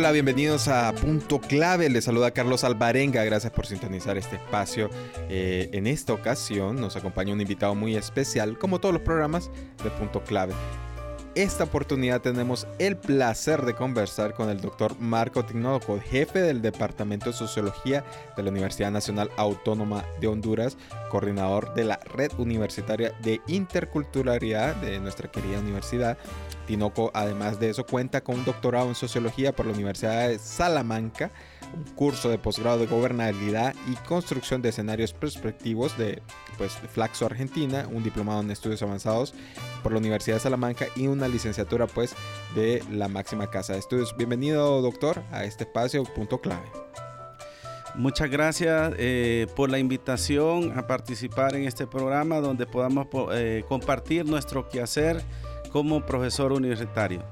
Hola, bienvenidos a Punto Clave. Les saluda Carlos Alvarenga. Gracias por sintonizar este espacio. Eh, en esta ocasión nos acompaña un invitado muy especial, como todos los programas de Punto Clave. Esta oportunidad tenemos el placer de conversar con el doctor Marco Tinoco, jefe del Departamento de Sociología de la Universidad Nacional Autónoma de Honduras, coordinador de la Red Universitaria de Interculturalidad de nuestra querida universidad. Tinoco, además de eso, cuenta con un doctorado en Sociología por la Universidad de Salamanca, un curso de posgrado de gobernabilidad y construcción de escenarios perspectivos de, pues, Flaxo Argentina, un diplomado en estudios avanzados por la Universidad de Salamanca y una licenciatura pues de la máxima casa de estudios. Bienvenido doctor a este espacio punto clave. Muchas gracias eh, por la invitación a participar en este programa donde podamos eh, compartir nuestro quehacer como profesor universitario.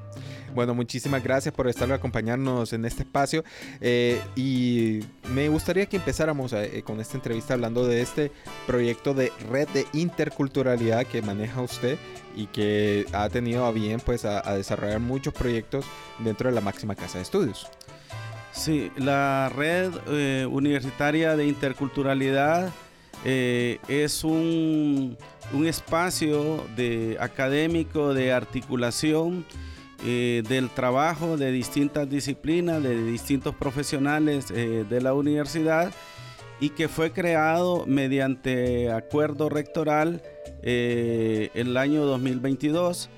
Bueno, muchísimas gracias por estar acompañarnos en este espacio. Eh, y me gustaría que empezáramos eh, con esta entrevista hablando de este proyecto de red de interculturalidad que maneja usted y que ha tenido a bien pues a, desarrollar muchos proyectos dentro de la máxima casa de estudios. Sí, la red eh, universitaria de interculturalidad es un, un, espacio de académico de articulación eh, del trabajo de distintas disciplinas, de distintos profesionales eh, de la universidad y que fue creado mediante acuerdo rectoral eh, el año 2022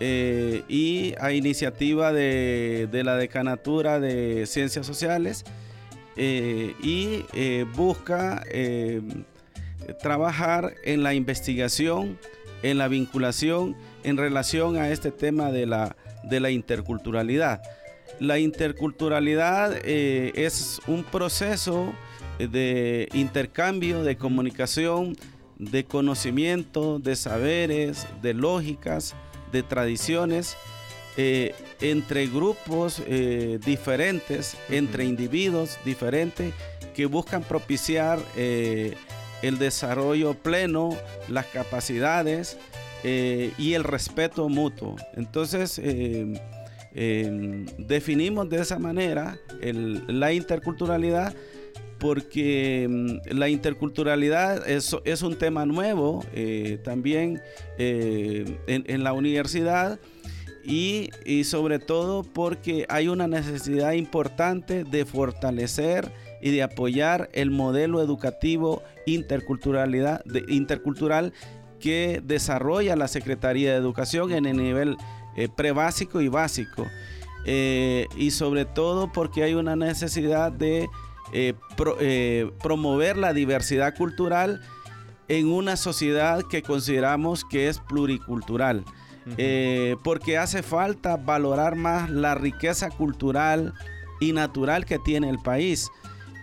y a iniciativa de, de, la Decanatura de Ciencias Sociales y busca trabajar en la investigación, en la vinculación en relación a este tema de la de la interculturalidad. La interculturalidad eh, es un proceso de intercambio, de comunicación, de conocimiento, de saberes, de lógicas, de tradiciones, eh, entre grupos eh, diferentes, entre individuos diferentes que buscan propiciar el desarrollo pleno, las capacidades, eh, y el respeto mutuo. Entonces, eh, eh, definimos de esa manera la interculturalidad porque mm, la interculturalidad es, un tema nuevo también en, la universidad y, sobre todo porque hay una necesidad importante de fortalecer y de apoyar el modelo educativo interculturalidad, de, intercultural que desarrolla la Secretaría de Educación en el nivel eh, prebásico y básico. Eh, y sobre todo porque hay una necesidad de eh, promover la diversidad cultural en una sociedad que consideramos que es pluricultural. porque hace falta valorar más la riqueza cultural y natural que tiene el país.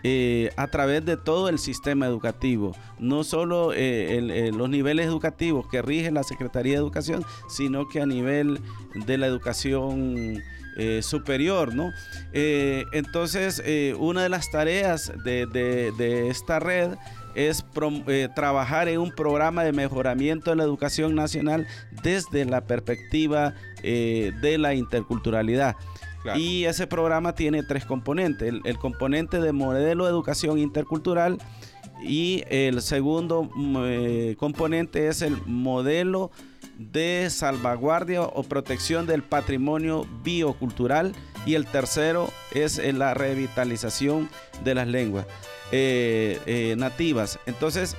Eh, a través de todo el sistema educativo, no solo eh, eh, los niveles educativos que rige la Secretaría de Educación, sino que a nivel de la educación superior, ¿no? entonces, una de las tareas de, esta red es trabajar en un programa de mejoramiento de la educación nacional desde la perspectiva de la interculturalidad. Y ese programa tiene tres componentes. El, componente de modelo de educación intercultural y el segundo mm, eh, componente es el modelo de salvaguardia o protección del patrimonio biocultural y el tercero es la revitalización de las lenguas eh, eh, nativas. Entonces,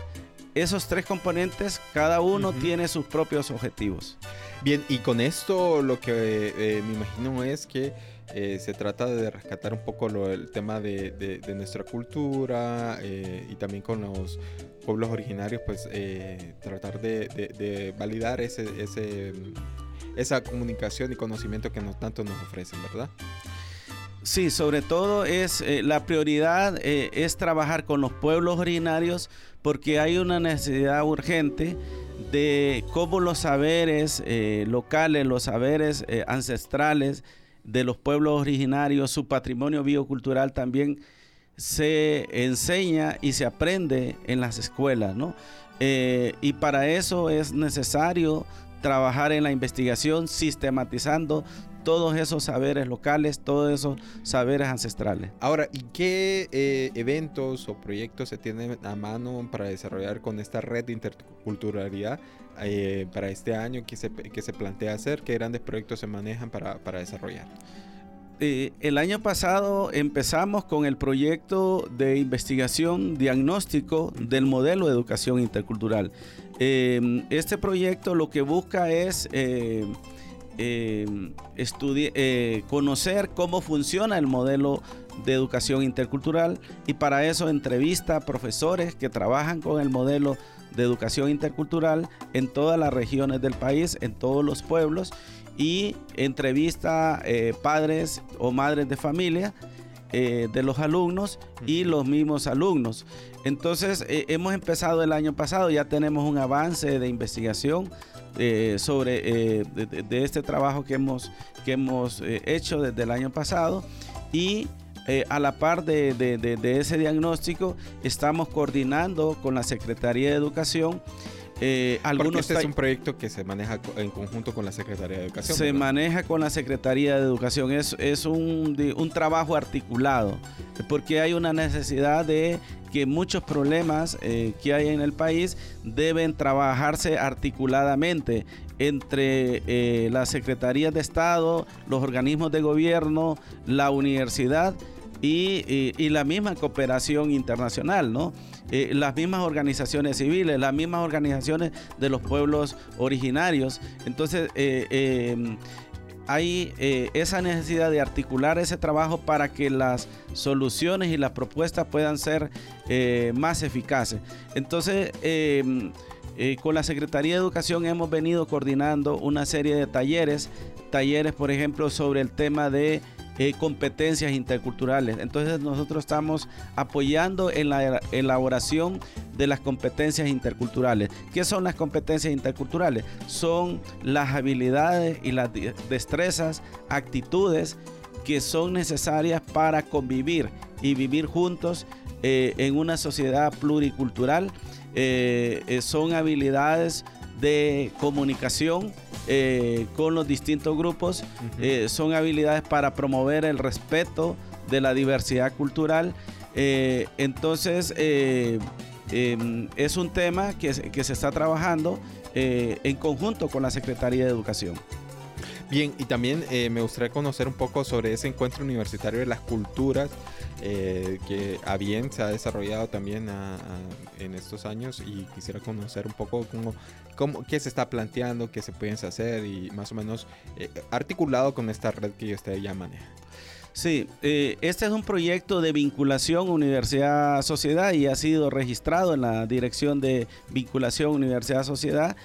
esos tres componentes, cada uno tiene sus propios objetivos. Bien, y con esto lo que me imagino es que eh, se trata de rescatar un poco el tema de, nuestra cultura eh, y también con los pueblos originarios, pues eh, tratar de, validar ese, esa comunicación y conocimiento que tanto nos ofrecen, ¿verdad? Sí, sobre todo es la prioridad es trabajar con los pueblos originarios porque hay una necesidad urgente de cómo los saberes locales, los saberes ancestrales de los pueblos originarios, su patrimonio biocultural también se enseña y se aprende en las escuelas, ¿no? y para eso es necesario trabajar en la investigación, sistematizando todos esos saberes locales, todos esos saberes ancestrales. Ahora, ¿y qué eh, eventos o proyectos se tienen a mano para desarrollar con esta red de interculturalidad eh, para este año? ¿Qué se, se plantea hacer? ¿Qué grandes proyectos se manejan para, para desarrollar? Eh, el año pasado empezamos con el proyecto de investigación diagnóstico del modelo de educación intercultural. este proyecto lo que busca es eh, eh, conocer cómo funciona el modelo de educación intercultural y para eso entrevista a profesores que trabajan con el modelo de educación intercultural en todas las regiones del país, en todos los pueblos y entrevista eh, padres o madres de familia eh, de los alumnos y los mismos alumnos. Entonces hemos empezado el año pasado, ya tenemos un avance de investigación eh, sobre eh, de, este trabajo que hemos, que hemos eh, hecho desde el año pasado y a la par de, de, ese diagnóstico estamos coordinando con la Secretaría de Educación eh, algunos este es un proyecto que se maneja en conjunto con la Secretaría de Educación. Se maneja con la Secretaría de Educación. Es, es un, un, trabajo articulado, porque hay una necesidad de que muchos problemas eh, que hay en el país deben trabajarse articuladamente entre eh, las secretarías de Estado, los organismos de gobierno, la universidad y, la misma cooperación internacional, ¿no? Eh, las mismas organizaciones civiles, las mismas organizaciones de los pueblos originarios. Entonces, eh, em, hay eh, esa necesidad de articular ese trabajo para que las soluciones y las propuestas puedan ser más eficaces. Entonces, con la Secretaría de Educación hemos venido coordinando una serie de talleres, talleres por ejemplo sobre el tema de eh, competencias interculturales. Entonces nosotros estamos apoyando en la elaboración de las competencias interculturales. ¿Qué son las competencias interculturales? Son las habilidades y las destrezas, actitudes que son necesarias para convivir y vivir juntos eh, en una sociedad pluricultural. Eh, son habilidades de comunicación, eh, con los distintos grupos. Eh, son habilidades para promover el respeto de la diversidad cultural. Eh, entonces, em, es un tema que, que, se está trabajando en conjunto con la Secretaría de Educación. Bien, y también me gustaría conocer un poco sobre ese encuentro universitario de las culturas eh, que a bien se ha desarrollado también en estos años y quisiera conocer un poco cómo, cómo, qué se está planteando, qué se puede hacer y más o menos eh, articulado con esta red que usted ya maneja. Sí, eh, este es un proyecto de vinculación universidad-sociedad y ha sido registrado en la Dirección de Vinculación Universidad-Sociedad.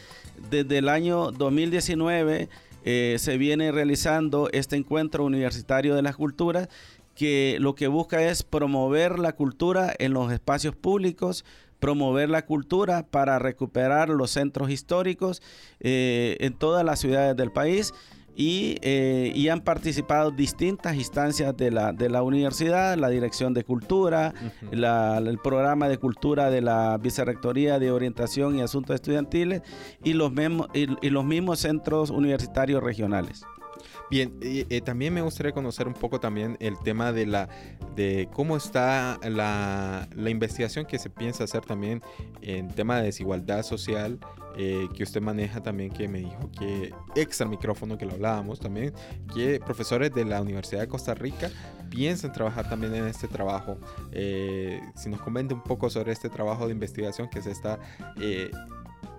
Desde el año 2019 se viene realizando este encuentro universitario de las culturas que lo que busca es promover la cultura en los espacios públicos, promover la cultura para recuperar los centros históricos eh, en todas las ciudades del país y, eh, han participado distintas instancias de la, de la universidad, la Dirección de Cultura, el programa de cultura de la Vicerrectoría de Orientación y Asuntos Estudiantiles y los, y los mismos centros universitarios regionales. Bien, eh, también me gustaría conocer un poco también el tema de la de cómo está la, investigación que se piensa hacer también en tema de desigualdad social eh, que usted maneja también que me dijo que extra micrófono que lo hablábamos también que profesores de la Universidad de Costa Rica piensan trabajar también en este trabajo. Eh, si nos comente un poco sobre este trabajo de investigación que se está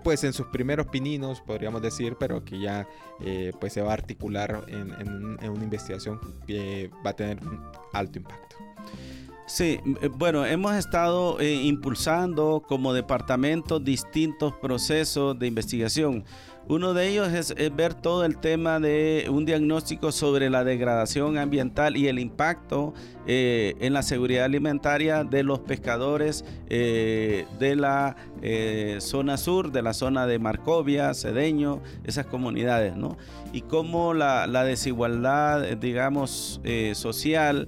pues en sus primeros pininos, podríamos decir, pero que ya eh, pues se va a articular en, una investigación que va a tener un alto impacto. Sí, eh, bueno, hemos estado eh, impulsando como departamento distintos procesos de investigación. Uno de ellos es, ver todo el tema de un diagnóstico sobre la degradación ambiental y el impacto eh, en la seguridad alimentaria de los pescadores de la zona sur, de la zona de Marcovia, Cedeño, esas comunidades, ¿no? Y cómo la, la desigualdad, digamos, social,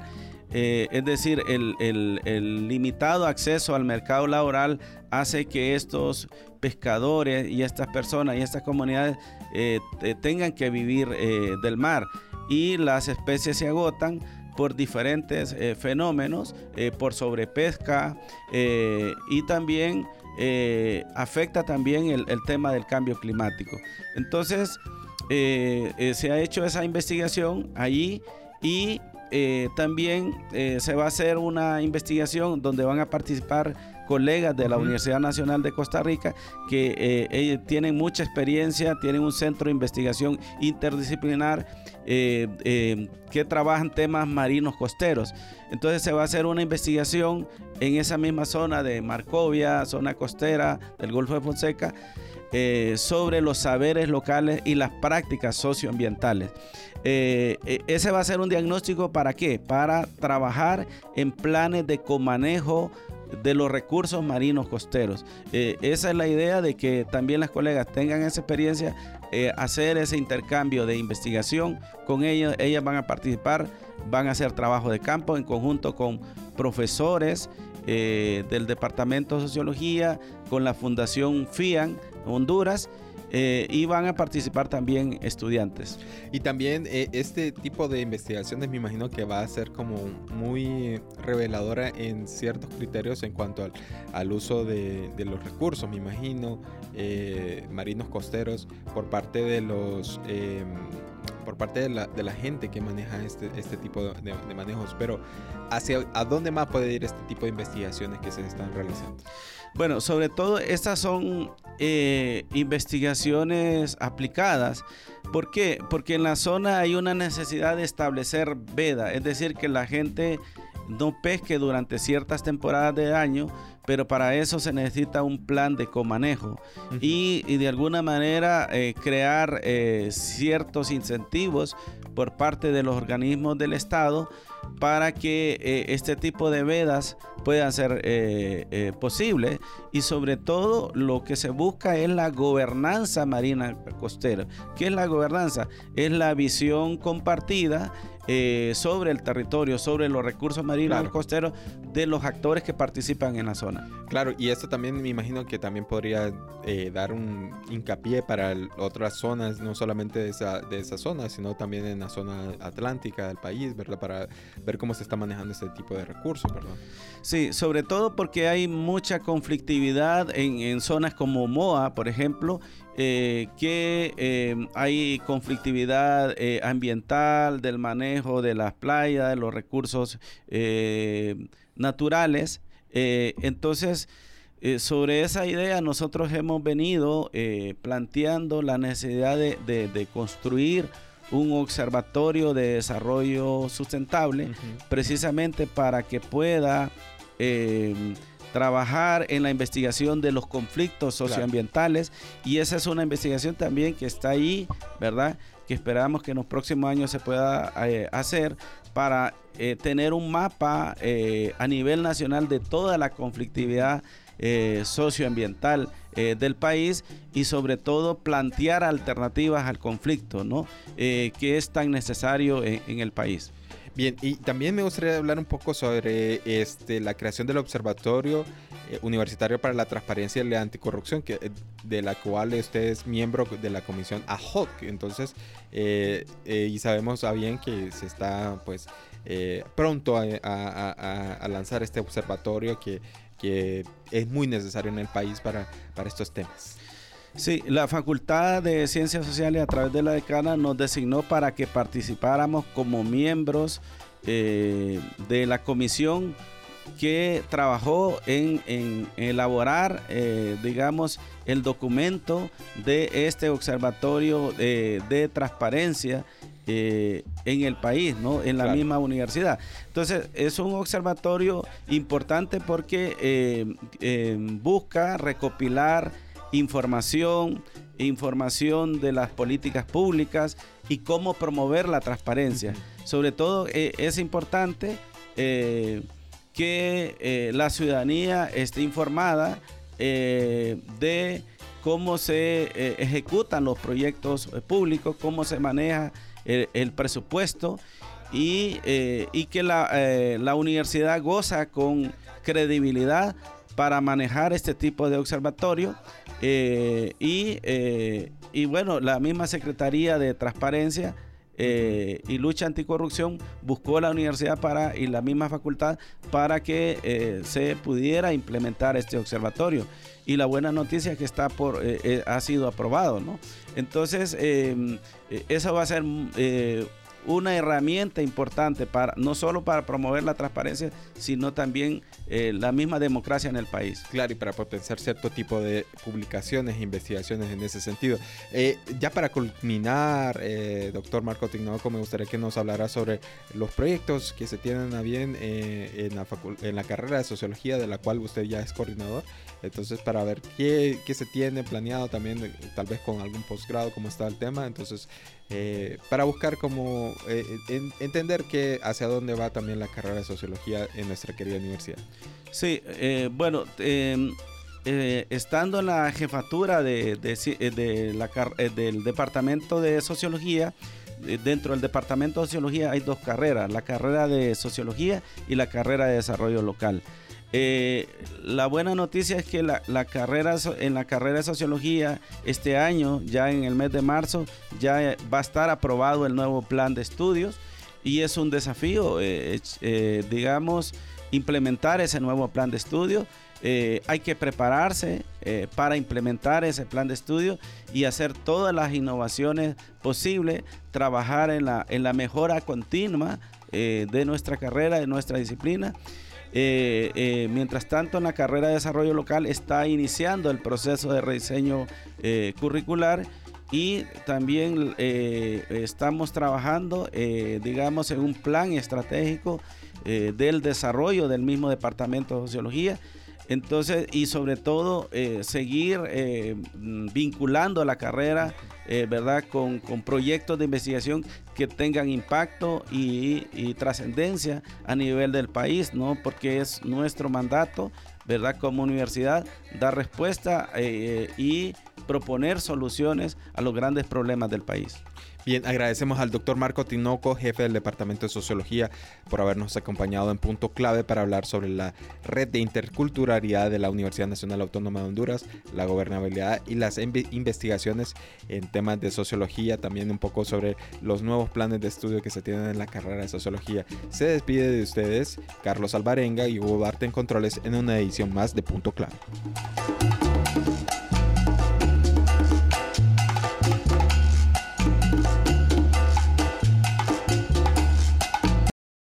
eh, es decir, el, limitado acceso al mercado laboral hace que estos pescadores y estas personas y estas comunidades eh, tengan que vivir eh, del mar y las especies se agotan por diferentes fenómenos, por sobrepesca y también afecta también el, el, tema del cambio climático. Entonces, se ha hecho esa investigación allí y eh, también eh, se va a hacer una investigación donde van a participar colegas de la Universidad Nacional de Costa Rica que eh, tienen mucha experiencia, tienen un centro de investigación interdisciplinar que trabajan temas marinos costeros. Entonces se va a hacer una investigación en esa misma zona de Marcovia, zona costera del Golfo de Fonseca, sobre los saberes locales y las prácticas socioambientales. Eh, eh, ese va a ser un diagnóstico para qué? Para trabajar en planes de comanejo de los recursos marinos costeros. Eh, esa es la idea de que también las colegas tengan esa experiencia, hacer ese intercambio de investigación con ellos. Ellas van a participar, van a hacer trabajo de campo en conjunto con profesores del Departamento de Sociología, con la Fundación FIAN Honduras eh, y van a participar también estudiantes. Y también eh, este tipo de investigaciones me imagino que va a ser como muy reveladora en ciertos criterios en cuanto al, uso de, los recursos, me imagino, eh, marinos costeros por parte de los em, por parte de la, de la, gente que maneja este, este tipo de, manejos, pero hacia a dónde más puede ir este tipo de investigaciones que se están realizando. Bueno, sobre todo estas son eh, investigaciones aplicadas. ¿Por qué? Porque en la zona hay una necesidad de establecer veda, es decir, que la gente no pesque durante ciertas temporadas de año, pero para eso se necesita un plan de comanejo y, de alguna manera eh, crear eh, ciertos incentivos por parte de los organismos del Estado para que eh, este tipo de vedas puedan ser eh, eh, posibles y sobre todo lo que se busca es la gobernanza marina costera. ¿Qué es la gobernanza? Es la visión compartida eh, sobre el territorio, sobre los recursos marinos costeros de los actores que participan en la zona. Claro, y esto también me imagino que también podría dar un hincapié para otras zonas, no solamente de esa, de esa zona, sino también en la zona atlántica del país, ¿verdad? Para ver cómo se está manejando este tipo de recursos, ¿verdad? Sí, sobre todo porque hay mucha conflictividad en, en zonas como Moa, por ejemplo, eh, que eh, hay conflictividad eh, ambiental del manejo de las playas, de los recursos naturales. entonces, sobre esa idea nosotros hemos venido planteando la necesidad de, construir un observatorio de desarrollo sustentable, precisamente para que pueda trabajar en la investigación de los conflictos socioambientales. Y esa es una investigación también que está ahí, ¿verdad? Que esperamos que en los próximos años se pueda eh, hacer para eh, tener un mapa eh, a nivel nacional de toda la conflictividad socioambiental del país y sobre todo plantear alternativas al conflicto, ¿no? que es tan necesario en el país. Bien, y también me gustaría hablar un poco sobre este, la creación del Observatorio Universitario para la Transparencia y la Anticorrupción, que, eh, de la cual usted es miembro de la comisión AHOC. Entonces, eh, y sabemos a bien que se está pues pronto a, lanzar este observatorio que, que es muy necesario en el país para, para estos temas. Sí, la Facultad de Ciencias Sociales a través de la decana nos designó para que participáramos como miembros eh, de la comisión que trabajó en, elaborar, eh, digamos, el documento de este observatorio de transparencia eh, en el país, ¿no? En la misma universidad. Entonces, es un observatorio importante porque eh, busca recopilar información, información de las políticas públicas y cómo promover la transparencia. Sobre todo es importante que la ciudadanía esté informada de cómo se eh, ejecutan los proyectos eh, públicos, cómo se maneja el, presupuesto y, eh, que la, universidad goza con credibilidad para manejar este tipo de observatorio y, y bueno, la misma Secretaría de Transparencia eh, y lucha anticorrupción buscó la universidad para y la misma facultad para que eh, se pudiera implementar este observatorio. Y la buena noticia es que está por eh, ha sido aprobado no entonces eso va a ser una herramienta importante para no solo para promover la transparencia, sino también eh, la misma democracia en el país. Claro, y para potenciar cierto tipo de publicaciones e investigaciones en ese sentido. Eh, ya para culminar, eh, doctor Marco Tinoco, me gustaría que nos hablara sobre los proyectos que se tienen a bien en, la en la carrera de sociología, de la cual usted ya es coordinador. Entonces, para ver qué, qué se tiene planeado también, tal vez con algún posgrado, cómo está el tema. Entonces, eh, para buscar como eh, entender que hacia dónde va también la carrera de sociología en nuestra querida universidad. Sí, eh, bueno, em, estando en la jefatura de, del departamento de sociología, dentro del departamento de sociología hay dos carreras, la carrera de sociología y la carrera de desarrollo local. Eh, la buena noticia es que la, carrera, en la carrera de sociología este año, ya en el mes de marzo, ya va a estar aprobado el nuevo plan de estudios y es un desafío, eh, eh, digamos, implementar ese nuevo plan de estudio. hay que prepararse para implementar ese plan de estudio y hacer todas las innovaciones posibles, trabajar en la, en la mejora continua de nuestra carrera, de nuestra disciplina eh, eh, mientras tanto, en la carrera de desarrollo local está iniciando el proceso de rediseño eh, curricular y también estamos trabajando, digamos, en un plan estratégico del desarrollo del mismo departamento de sociología entonces, y sobre todo, eh, seguir eh, vinculando la carrera, eh, ¿verdad?, con, proyectos de investigación que tengan impacto y, trascendencia a nivel del país, ¿no? Porque es nuestro mandato, ¿verdad?, como universidad, dar respuesta y proponer soluciones a los grandes problemas del país. Bien, agradecemos al doctor Marco Tinoco, jefe del Departamento de Sociología, por habernos acompañado en punto clave para hablar sobre la red de interculturalidad de la Universidad Nacional Autónoma de Honduras, la gobernabilidad y las investigaciones en temas de sociología, también un poco sobre los nuevos planes de estudio que se tienen en la carrera de sociología. Se despide de ustedes Carlos Alvarenga y Hugo Barte en Controles en una edición más de punto clave.